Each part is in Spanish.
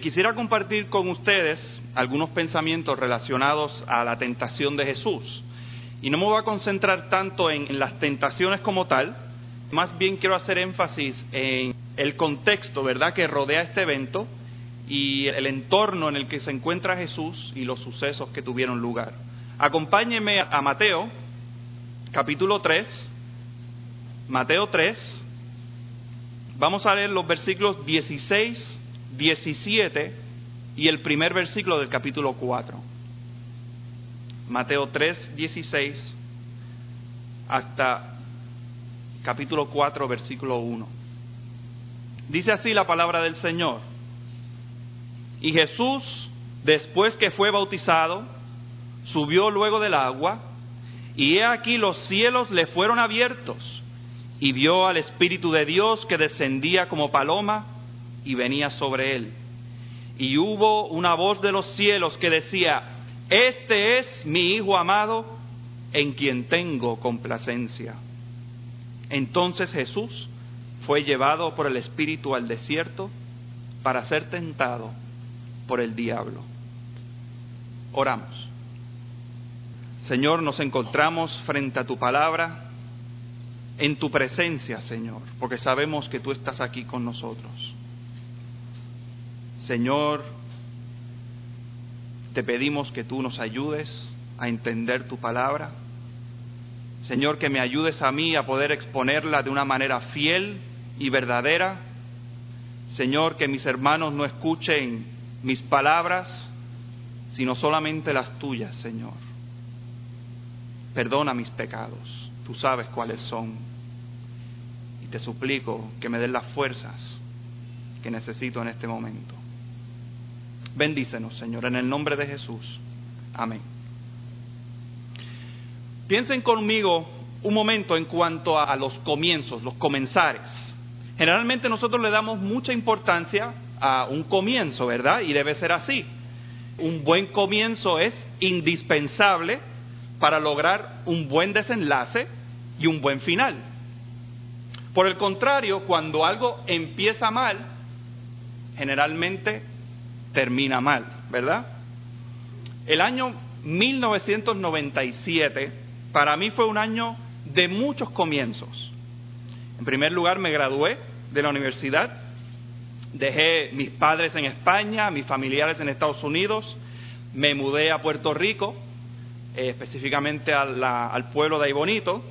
Quisiera compartir con ustedes algunos pensamientos relacionados a la tentación de Jesús. Y no me voy a concentrar tanto en, las tentaciones como tal, más bien quiero hacer énfasis en el contexto, ¿verdad?, que rodea este evento y el entorno en el que se encuentra Jesús y los sucesos que tuvieron lugar. Acompáñenme a Mateo, capítulo 3, Mateo 3, vamos a leer los versículos 16, 17 y el primer versículo del capítulo 4. Mateo 3, 16 hasta capítulo 4, versículo 1. Dice así la palabra del Señor. Y Jesús, después que fue bautizado, subió luego del agua, y he aquí los cielos le fueron abiertos, y vio al Espíritu de Dios que descendía como paloma y venía sobre él. Y hubo una voz de los cielos que decía, Este es mi Hijo amado, en quien tengo complacencia. Entonces Jesús fue llevado por el Espíritu al desierto para ser tentado por el diablo. Oramos. Señor, nos encontramos frente a tu palabra, en tu presencia, Señor, porque sabemos que tú estás aquí con nosotros. Señor, te pedimos que tú nos ayudes a entender tu palabra. Señor, que me ayudes a mí a poder exponerla de una manera fiel y verdadera. Señor, que mis hermanos no escuchen mis palabras, sino solamente las tuyas, Señor. Perdona mis pecados, tú sabes cuáles son. Y te suplico que me des las fuerzas que necesito en este momento. Bendícenos, Señor, en el nombre de Jesús. Amén. Piensen conmigo un momento en cuanto a los comienzos, los comenzares. Generalmente nosotros le damos mucha importancia a un comienzo, ¿verdad? Y debe ser así. Un buen comienzo es indispensable para lograr un buen desenlace y un buen final. Por el contrario, cuando algo empieza mal, generalmente termina mal, ¿verdad? El año 1997 para mí fue un año de muchos comienzos. En primer lugar, me gradué de la universidad, dejé mis padres en España, mis familiares en Estados Unidos, me mudé a Puerto Rico, eh, específicamente al pueblo de Aybonito.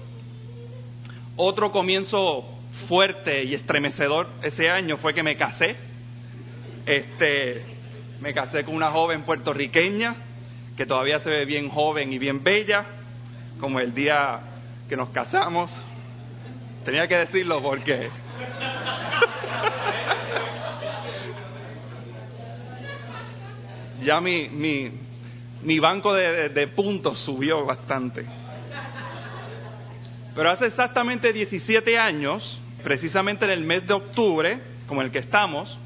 Otro comienzo fuerte y estremecedor ese año fue que me casé. Este, me casé con una joven puertorriqueña que todavía se ve bien joven y bien bella, como el día que nos casamos. Tenía que decirlo porque... ya mi, mi, mi banco de, de puntos subió bastante. Pero hace exactamente 17 años, precisamente en el mes de octubre, como el que estamos,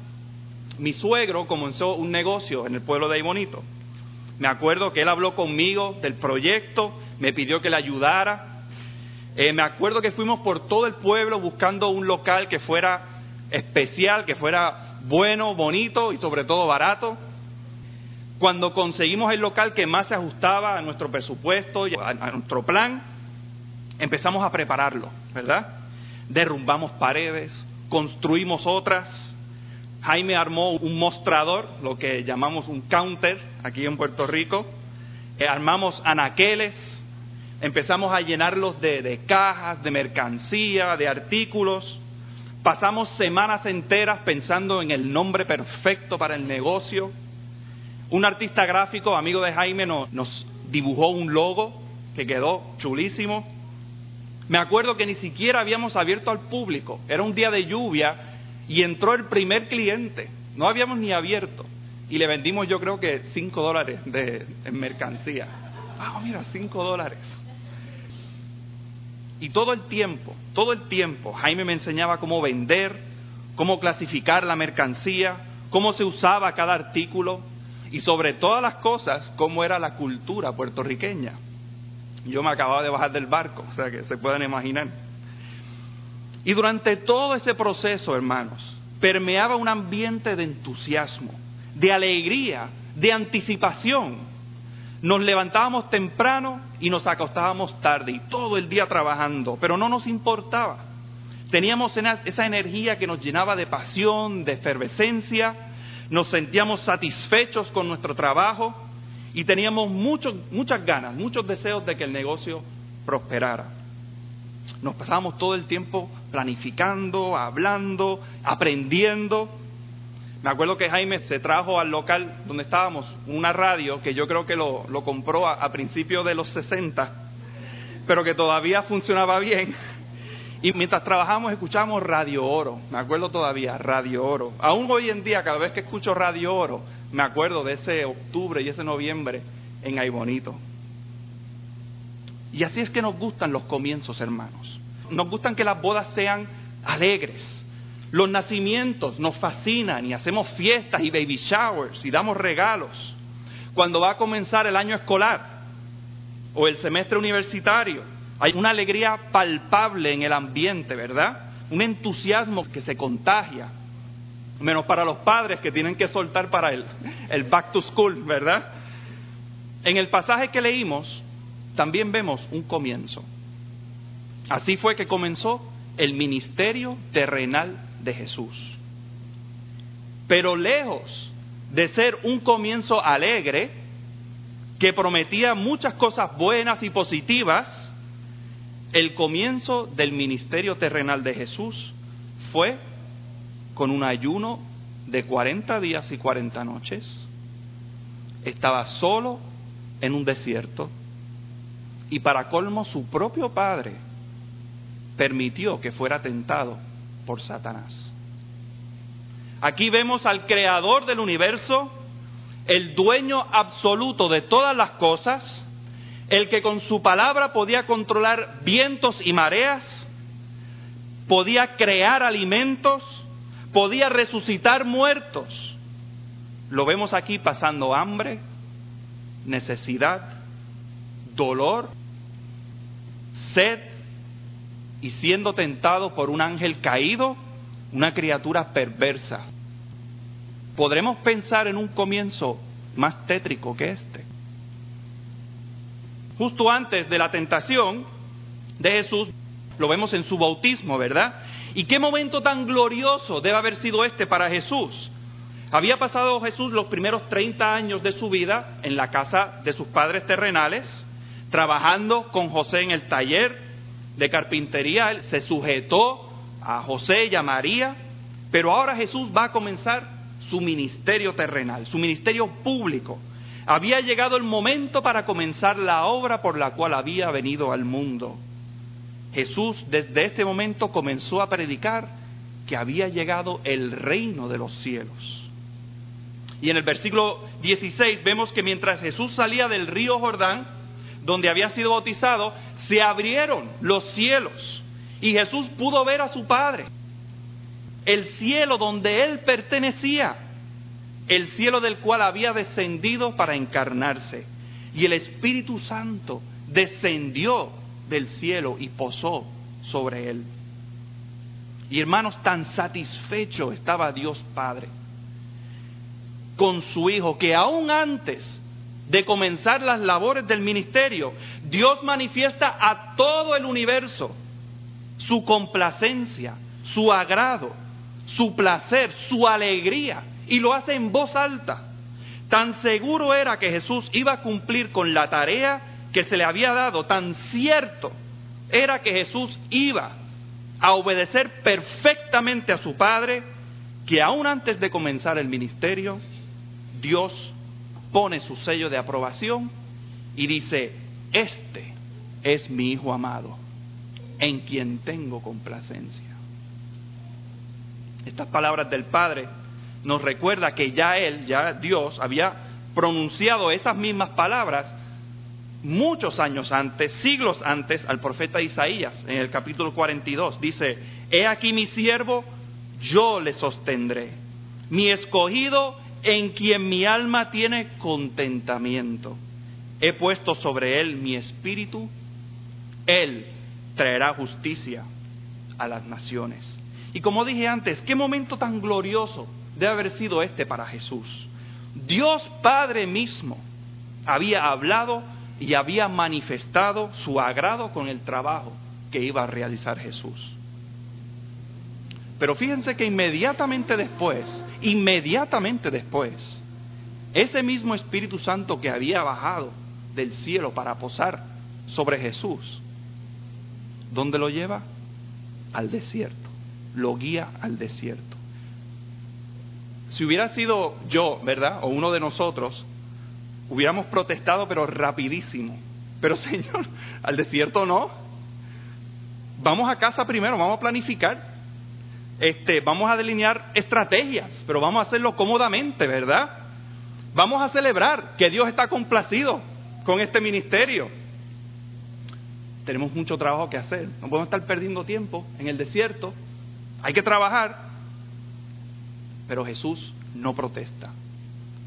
mi suegro comenzó un negocio en el pueblo de Aybonito. Me acuerdo que él habló conmigo del proyecto, me pidió que le ayudara. Eh, me acuerdo que fuimos por todo el pueblo buscando un local que fuera especial, que fuera bueno, bonito y sobre todo barato. Cuando conseguimos el local que más se ajustaba a nuestro presupuesto y a nuestro plan, empezamos a prepararlo, ¿verdad? Derrumbamos paredes, construimos otras, Jaime armó un mostrador, lo que llamamos un counter aquí en Puerto Rico. Eh, armamos anaqueles, empezamos a llenarlos de, de cajas, de mercancía, de artículos. Pasamos semanas enteras pensando en el nombre perfecto para el negocio. Un artista gráfico, amigo de Jaime, nos dibujó un logo que quedó chulísimo. Me acuerdo que ni siquiera habíamos abierto al público. Era un día de lluvia y entró el primer cliente. No habíamos ni abierto. Y le vendimos yo creo que cinco dólares de, en mercancía. Ah, mira, cinco dólares. Y todo el tiempo, todo el tiempo, Jaime me enseñaba cómo vender, cómo clasificar la mercancía, cómo se usaba cada artículo y sobre todas las cosas, cómo era la cultura puertorriqueña. Yo me acababa de bajar del barco, o sea que se pueden imaginar. Y durante todo ese proceso, hermanos, permeaba un ambiente de entusiasmo, de alegría, de anticipación. Nos levantábamos temprano y nos acostábamos tarde y todo el día trabajando, pero no nos importaba. Teníamos esa energía que nos llenaba de pasión, de efervescencia, nos sentíamos satisfechos con nuestro trabajo y teníamos muchas ganas, muchos deseos de que el negocio prosperara. Nos pasábamos todo el tiempo planificando, hablando, aprendiendo. Me acuerdo que Jaime se trajo al local donde estábamos una radio que yo creo que lo, compró a, a principios de los 60, pero que todavía funcionaba bien. Y mientras trabajamos escuchamos Radio Oro, me acuerdo todavía, Radio Oro. Aún hoy en día, cada vez que escucho Radio Oro, me acuerdo de ese octubre y ese noviembre en Aybonito. Y así es que nos gustan los comienzos, hermanos. Nos gustan que las bodas sean alegres. Los nacimientos nos fascinan y hacemos fiestas y baby showers y damos regalos. Cuando va a comenzar el año escolar o el semestre universitario, hay una alegría palpable en el ambiente, ¿verdad? Un entusiasmo que se contagia menos para los padres que tienen que soltar para el, el back to school, ¿verdad? En el pasaje que leímos también vemos un comienzo. Así fue que comenzó el ministerio terrenal de Jesús. Pero lejos de ser un comienzo alegre, que prometía muchas cosas buenas y positivas, el comienzo del ministerio terrenal de Jesús fue con un ayuno de 40 días y 40 noches. Estaba solo en un desierto y para colmo su propio padre permitió que fuera tentado por Satanás. Aquí vemos al creador del universo, el dueño absoluto de todas las cosas, el que con su palabra podía controlar vientos y mareas, podía crear alimentos, podía resucitar muertos. Lo vemos aquí pasando hambre, necesidad, dolor, sed y siendo tentado por un ángel caído, una criatura perversa. ¿Podremos pensar en un comienzo más tétrico que este? Justo antes de la tentación de Jesús, lo vemos en su bautismo, ¿verdad? ¿Y qué momento tan glorioso debe haber sido este para Jesús? Había pasado Jesús los primeros 30 años de su vida en la casa de sus padres terrenales, trabajando con José en el taller de carpintería. Él se sujetó a José y a María, pero ahora Jesús va a comenzar su ministerio terrenal, su ministerio público. Había llegado el momento para comenzar la obra por la cual había venido al mundo. Jesús desde este momento comenzó a predicar que había llegado el reino de los cielos. Y en el versículo 16 vemos que mientras Jesús salía del río Jordán, donde había sido bautizado, se abrieron los cielos y Jesús pudo ver a su Padre. El cielo donde él pertenecía, el cielo del cual había descendido para encarnarse. Y el Espíritu Santo descendió del cielo y posó sobre él. Y hermanos, tan satisfecho estaba Dios Padre con su Hijo que aún antes de comenzar las labores del ministerio, Dios manifiesta a todo el universo su complacencia, su agrado, su placer, su alegría, y lo hace en voz alta. Tan seguro era que Jesús iba a cumplir con la tarea que se le había dado, tan cierto era que Jesús iba a obedecer perfectamente a su Padre, que aún antes de comenzar el ministerio, Dios pone su sello de aprobación y dice, este es mi Hijo amado, en quien tengo complacencia. Estas palabras del Padre nos recuerda que ya Él, ya Dios, había pronunciado esas mismas palabras muchos años antes, siglos antes, al profeta Isaías, en el capítulo 42. Dice, He aquí mi siervo, yo le sostendré, mi escogido en quien mi alma tiene contentamiento. He puesto sobre él mi espíritu, él traerá justicia a las naciones. Y como dije antes, qué momento tan glorioso debe haber sido este para Jesús. Dios Padre mismo había hablado y había manifestado su agrado con el trabajo que iba a realizar Jesús. Pero fíjense que inmediatamente después, inmediatamente después, ese mismo Espíritu Santo que había bajado del cielo para posar sobre Jesús, ¿dónde lo lleva? Al desierto, lo guía al desierto. Si hubiera sido yo, ¿verdad? O uno de nosotros, hubiéramos protestado, pero rapidísimo. Pero Señor, al desierto no. Vamos a casa primero, vamos a planificar. Este, vamos a delinear estrategias, pero vamos a hacerlo cómodamente, ¿verdad? Vamos a celebrar que Dios está complacido con este ministerio. Tenemos mucho trabajo que hacer. No podemos estar perdiendo tiempo en el desierto. Hay que trabajar. Pero Jesús no protesta.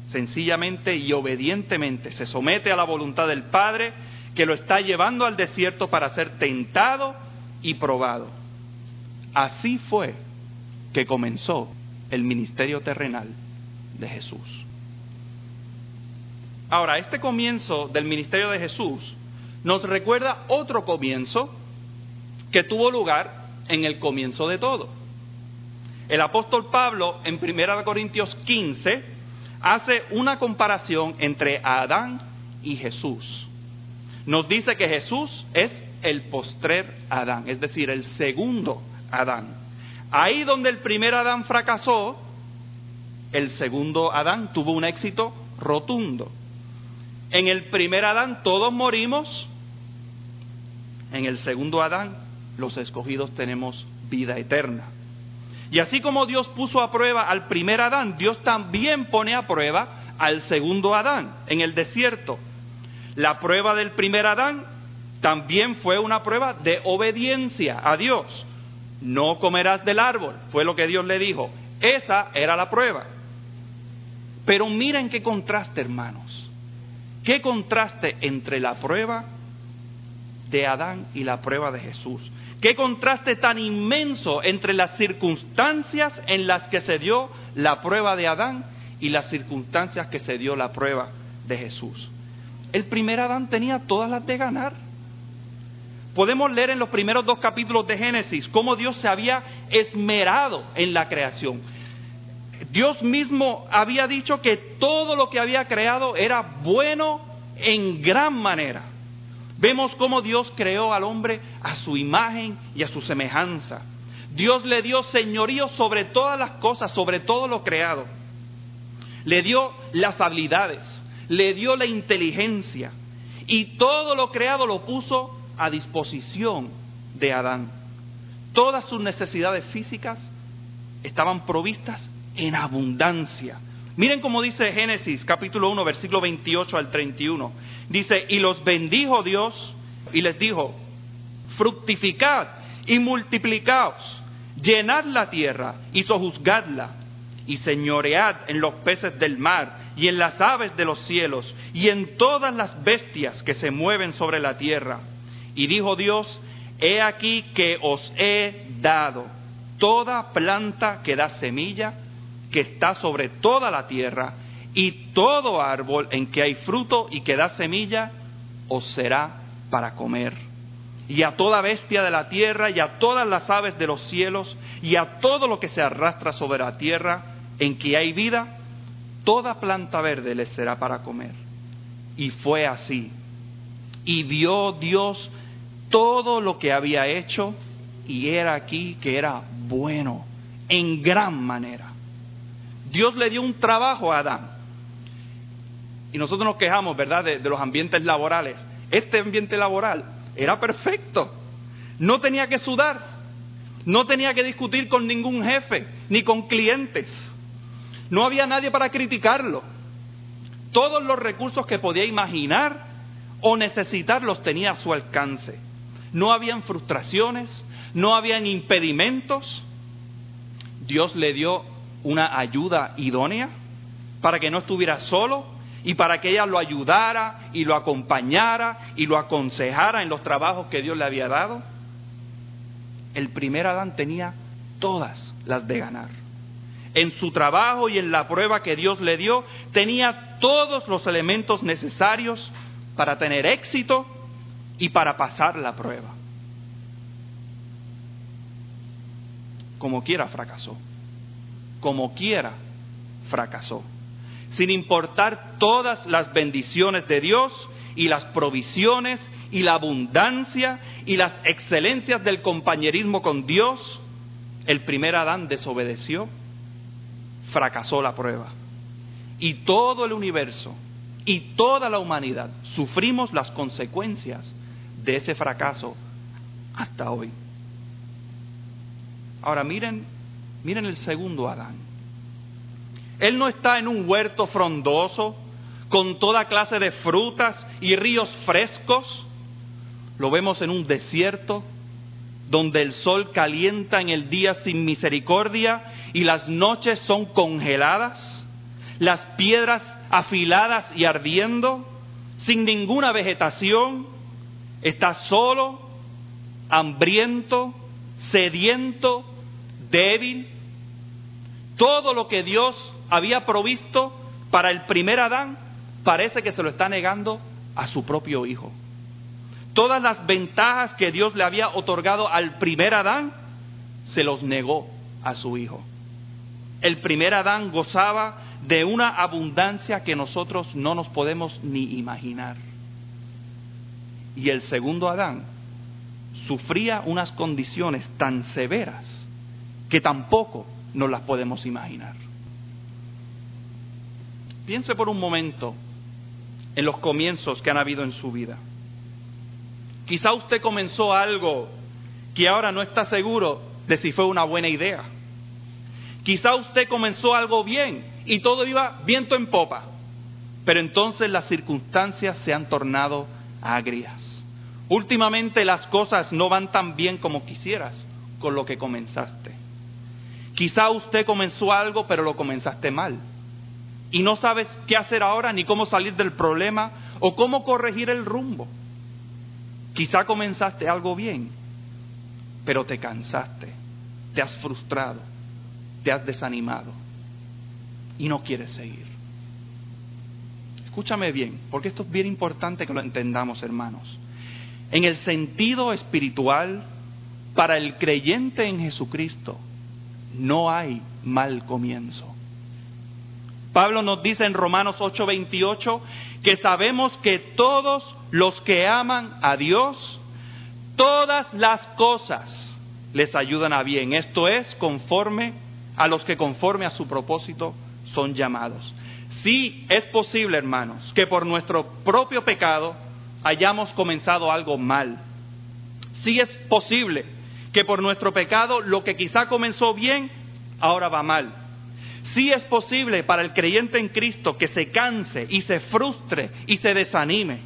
Sencillamente y obedientemente se somete a la voluntad del Padre que lo está llevando al desierto para ser tentado y probado. Así fue que comenzó el ministerio terrenal de Jesús. Ahora, este comienzo del ministerio de Jesús nos recuerda otro comienzo que tuvo lugar en el comienzo de todo. El apóstol Pablo en 1 Corintios 15 hace una comparación entre Adán y Jesús. Nos dice que Jesús es el postrer Adán, es decir, el segundo Adán. Ahí donde el primer Adán fracasó, el segundo Adán tuvo un éxito rotundo. En el primer Adán todos morimos, en el segundo Adán los escogidos tenemos vida eterna. Y así como Dios puso a prueba al primer Adán, Dios también pone a prueba al segundo Adán en el desierto. La prueba del primer Adán también fue una prueba de obediencia a Dios. No comerás del árbol, fue lo que Dios le dijo. Esa era la prueba. Pero miren qué contraste, hermanos. Qué contraste entre la prueba de Adán y la prueba de Jesús. Qué contraste tan inmenso entre las circunstancias en las que se dio la prueba de Adán y las circunstancias que se dio la prueba de Jesús. El primer Adán tenía todas las de ganar. Podemos leer en los primeros dos capítulos de Génesis cómo Dios se había esmerado en la creación. Dios mismo había dicho que todo lo que había creado era bueno en gran manera. Vemos cómo Dios creó al hombre a su imagen y a su semejanza. Dios le dio señorío sobre todas las cosas, sobre todo lo creado. Le dio las habilidades, le dio la inteligencia y todo lo creado lo puso a disposición de Adán. Todas sus necesidades físicas estaban provistas en abundancia. Miren cómo dice Génesis capítulo 1, versículo 28 al 31. Dice, y los bendijo Dios y les dijo, fructificad y multiplicaos, llenad la tierra y sojuzgadla, y señoread en los peces del mar y en las aves de los cielos y en todas las bestias que se mueven sobre la tierra. Y dijo Dios, he aquí que os he dado toda planta que da semilla, que está sobre toda la tierra, y todo árbol en que hay fruto y que da semilla, os será para comer. Y a toda bestia de la tierra, y a todas las aves de los cielos, y a todo lo que se arrastra sobre la tierra, en que hay vida, toda planta verde les será para comer. Y fue así. Y vio Dios todo lo que había hecho, y era aquí que era bueno, en gran manera. Dios le dio un trabajo a Adán. Y nosotros nos quejamos, ¿verdad?, de, los ambientes laborales. Este ambiente laboral era perfecto. No tenía que sudar. No tenía que discutir con ningún jefe, ni con clientes. No había nadie para criticarlo. Todos los recursos que podía imaginar o necesitar los tenía a su alcance. No habían frustraciones, no habían impedimentos. Dios le dio una ayuda idónea para que no estuviera solo y para que ella lo ayudara y lo acompañara y lo aconsejara en los trabajos que Dios le había dado. El primer Adán tenía todas las de ganar. en su trabajo y en la prueba que Dios le dio, tenía todos los elementos necesarios para tener éxito y para pasar la prueba. Como quiera fracasó. Como quiera fracasó. Sin importar todas las bendiciones de Dios y las provisiones y la abundancia y las excelencias del compañerismo con Dios, el primer Adán desobedeció, fracasó la prueba. Y todo el universo y toda la humanidad sufrimos las consecuencias de ese fracaso hasta hoy. Ahora miren, miren el segundo Adán. Él no está en un huerto frondoso con toda clase de frutas y ríos frescos. Lo vemos en un desierto donde el sol calienta en el día sin misericordia y las noches son congeladas, las piedras afiladas y ardiendo, sin ninguna vegetación, está solo, hambriento, sediento, débil. Todo lo que Dios había provisto para el primer Adán parece que se lo está negando a su propio hijo. Todas las ventajas que Dios le había otorgado al primer Adán, se los negó a su hijo. El primer Adán gozaba de una abundancia que nosotros no nos podemos ni imaginar. Y el segundo Adán sufría unas condiciones tan severas que tampoco nos las podemos imaginar. Piense por un momento en los comienzos que han habido en su vida. Quizá usted comenzó algo que ahora no está seguro de si fue una buena idea. Quizá usted comenzó algo bien y todo iba viento en popa, pero entonces las circunstancias se han tornado agrias. Últimamente las cosas no van tan bien como quisieras con lo que comenzaste. Quizá usted comenzó algo pero lo comenzaste mal y no sabes qué hacer ahora ni cómo salir del problema o cómo corregir el rumbo. Quizá comenzaste algo bien, pero te cansaste, te has frustrado, te has desanimado y no quieres seguir. Escúchame bien, porque esto es bien importante que lo entendamos, hermanos. En el sentido espiritual, para el creyente en Jesucristo, no hay mal comienzo. Pablo nos dice en Romanos 8:28 que sabemos que todos los que aman a Dios, todas las cosas les ayudan a bien. Esto es conforme a los que conforme a su propósito son llamados. Sí es posible, hermanos, que por nuestro propio pecado hayamos comenzado algo mal. Sí es posible que por nuestro pecado lo que quizá comenzó bien, ahora va mal. Sí es posible para el creyente en Cristo que se canse y se frustre y se desanime,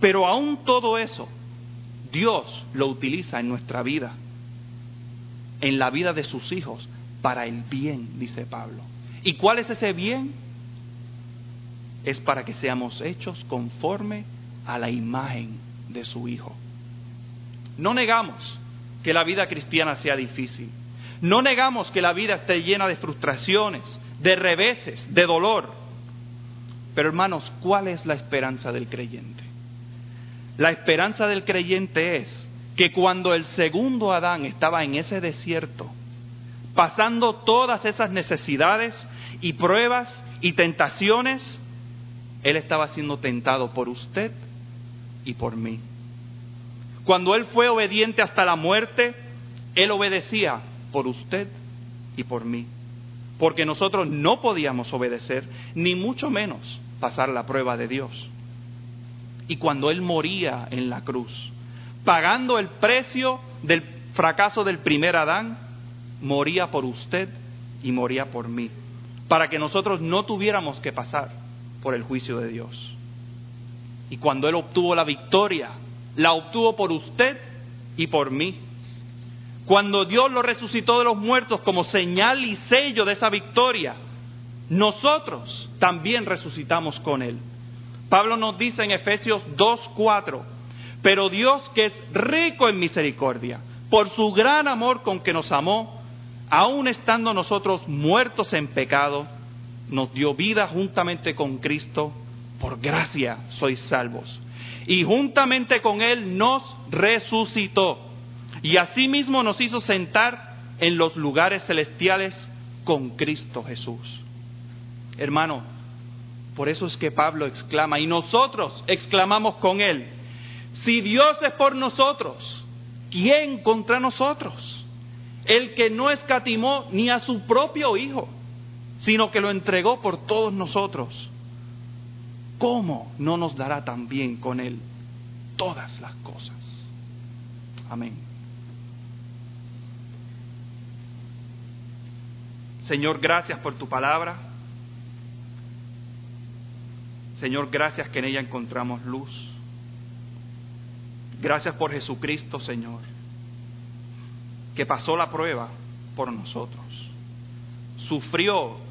pero aún todo eso Dios lo utiliza en nuestra vida, en la vida de sus hijos, para el bien, dice Pablo. ¿Y cuál es ese bien? Es para que seamos hechos conforme a la imagen de su Hijo. No negamos que la vida cristiana sea difícil. No negamos que la vida esté llena de frustraciones, de reveses, de dolor. Pero hermanos, ¿cuál es la esperanza del creyente? La esperanza del creyente es que cuando el segundo Adán estaba en ese desierto, pasando todas esas necesidades y pruebas y tentaciones, él estaba siendo tentado por usted y por mí. Cuando él fue obediente hasta la muerte, él obedecía por usted y por mí. Porque nosotros no podíamos obedecer, ni mucho menos pasar la prueba de Dios. Y cuando Él moría en la cruz, pagando el precio del fracaso del primer Adán, moría por usted y moría por mí, para que nosotros no tuviéramos que pasar por el juicio de Dios. Y cuando Él obtuvo la victoria, la obtuvo por usted y por mí. Cuando Dios lo resucitó de los muertos como señal y sello de esa victoria, nosotros también resucitamos con Él. Pablo nos dice en Efesios 2.4, pero Dios que es rico en misericordia, por su gran amor con que nos amó, aun estando nosotros muertos en pecado, nos dio vida juntamente con Cristo, por gracia sois salvos. Y juntamente con Él nos resucitó. Y asimismo nos hizo sentar en los lugares celestiales con Cristo Jesús. Hermano, por eso es que Pablo exclama, y nosotros exclamamos con Él, si Dios es por nosotros, ¿quién contra nosotros? El que no escatimó ni a su propio Hijo, sino que lo entregó por todos nosotros. ¿Cómo no nos dará también con Él todas las cosas? Amén. Señor, gracias por tu palabra. Señor, gracias que en ella encontramos luz. Gracias por Jesucristo, Señor, que pasó la prueba por nosotros. Sufrió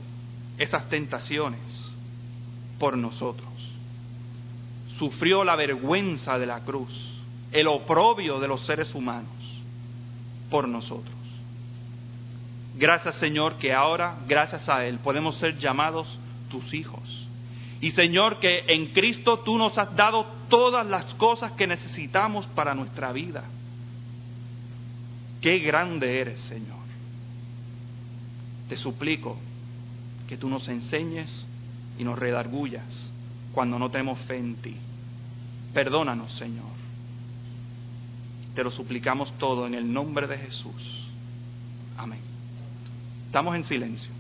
esas tentaciones por nosotros. Sufrió la vergüenza de la cruz, el oprobio de los seres humanos por nosotros. Gracias Señor que ahora, gracias a Él, podemos ser llamados tus hijos. Y Señor que en Cristo tú nos has dado todas las cosas que necesitamos para nuestra vida. Qué grande eres Señor. Te suplico que tú nos enseñes y nos redargullas cuando no tenemos fe en ti. Perdónanos, Señor. Te lo suplicamos todo en el nombre de Jesús. Amén. Estamos en silencio.